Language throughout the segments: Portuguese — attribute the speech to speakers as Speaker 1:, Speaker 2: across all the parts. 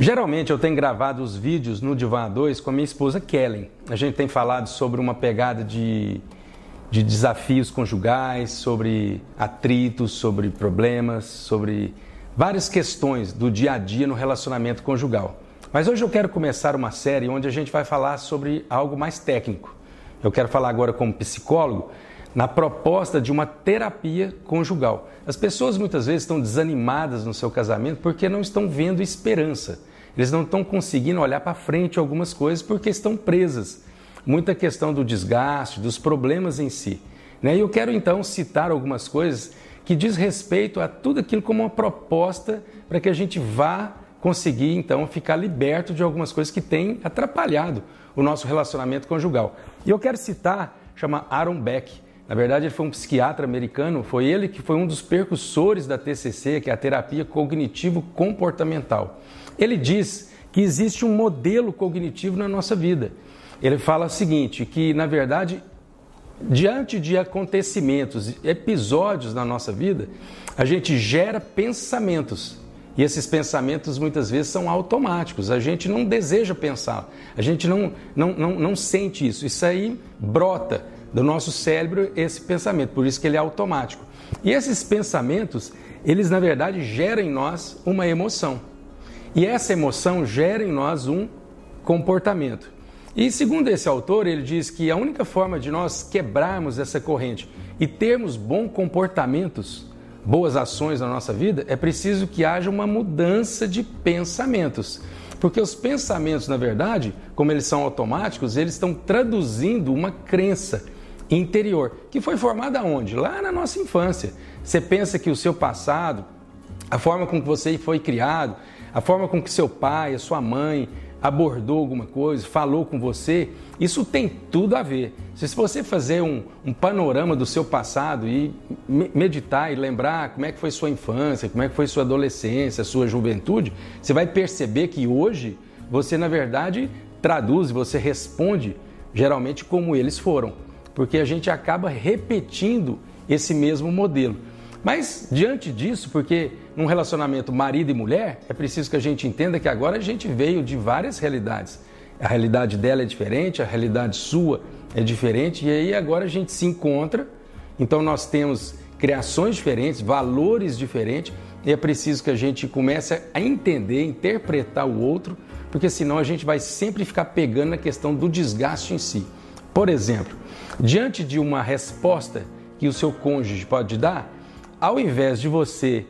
Speaker 1: Geralmente eu tenho gravado os vídeos no Divan 2 com a minha esposa Kellen. A gente tem falado sobre uma pegada de, de desafios conjugais, sobre atritos, sobre problemas, sobre várias questões do dia a dia no relacionamento conjugal. Mas hoje eu quero começar uma série onde a gente vai falar sobre algo mais técnico. Eu quero falar agora como psicólogo na proposta de uma terapia conjugal. As pessoas muitas vezes estão desanimadas no seu casamento porque não estão vendo esperança. Eles não estão conseguindo olhar para frente algumas coisas porque estão presas. Muita questão do desgaste, dos problemas em si. Né? E eu quero então citar algumas coisas que diz respeito a tudo aquilo como uma proposta para que a gente vá conseguir então ficar liberto de algumas coisas que têm atrapalhado o nosso relacionamento conjugal. E eu quero citar, chama Aaron Beck. Na verdade, ele foi um psiquiatra americano, foi ele que foi um dos percussores da TCC, que é a terapia cognitivo-comportamental. Ele diz que existe um modelo cognitivo na nossa vida. Ele fala o seguinte, que na verdade, diante de acontecimentos, episódios na nossa vida, a gente gera pensamentos. E esses pensamentos muitas vezes são automáticos, a gente não deseja pensar, a gente não, não, não, não sente isso. Isso aí brota do nosso cérebro esse pensamento, por isso que ele é automático. E esses pensamentos, eles na verdade geram em nós uma emoção. E essa emoção gera em nós um comportamento. E segundo esse autor, ele diz que a única forma de nós quebrarmos essa corrente e termos bons comportamentos, boas ações na nossa vida, é preciso que haja uma mudança de pensamentos. Porque os pensamentos, na verdade, como eles são automáticos, eles estão traduzindo uma crença interior, que foi formada onde? Lá na nossa infância. Você pensa que o seu passado, a forma com que você foi criado, a forma com que seu pai, a sua mãe abordou alguma coisa, falou com você, isso tem tudo a ver. Se você fazer um, um, panorama do seu passado e meditar e lembrar como é que foi sua infância, como é que foi sua adolescência, sua juventude, você vai perceber que hoje você, na verdade, traduz, você responde geralmente como eles foram porque a gente acaba repetindo esse mesmo modelo. Mas diante disso, porque num relacionamento marido e mulher, é preciso que a gente entenda que agora a gente veio de várias realidades. A realidade dela é diferente, a realidade sua é diferente, e aí agora a gente se encontra. Então nós temos criações diferentes, valores diferentes, e é preciso que a gente comece a entender, interpretar o outro, porque senão a gente vai sempre ficar pegando na questão do desgaste em si. Por exemplo, diante de uma resposta que o seu cônjuge pode dar, ao invés de você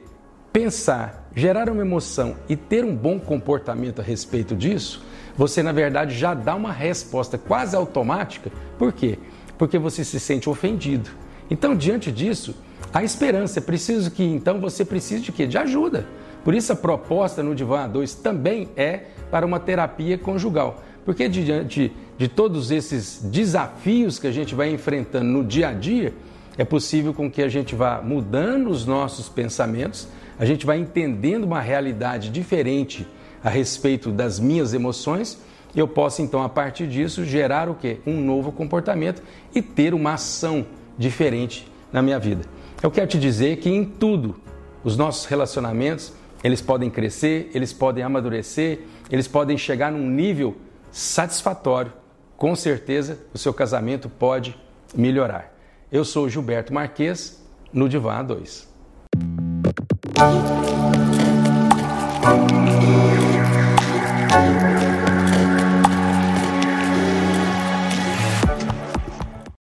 Speaker 1: pensar, gerar uma emoção e ter um bom comportamento a respeito disso, você na verdade já dá uma resposta quase automática. Por quê? Porque você se sente ofendido. Então, diante disso, a esperança é preciso que então você precise de quê? De ajuda. Por isso a proposta no Divã 2 também é para uma terapia conjugal. Porque diante de todos esses desafios que a gente vai enfrentando no dia a dia, é possível com que a gente vá mudando os nossos pensamentos, a gente vai entendendo uma realidade diferente a respeito das minhas emoções, eu posso então a partir disso gerar o quê? Um novo comportamento e ter uma ação diferente na minha vida. Eu quero te dizer que em tudo os nossos relacionamentos, eles podem crescer, eles podem amadurecer, eles podem chegar num nível satisfatório, com certeza o seu casamento pode melhorar. Eu sou Gilberto Marques, no Divã 2.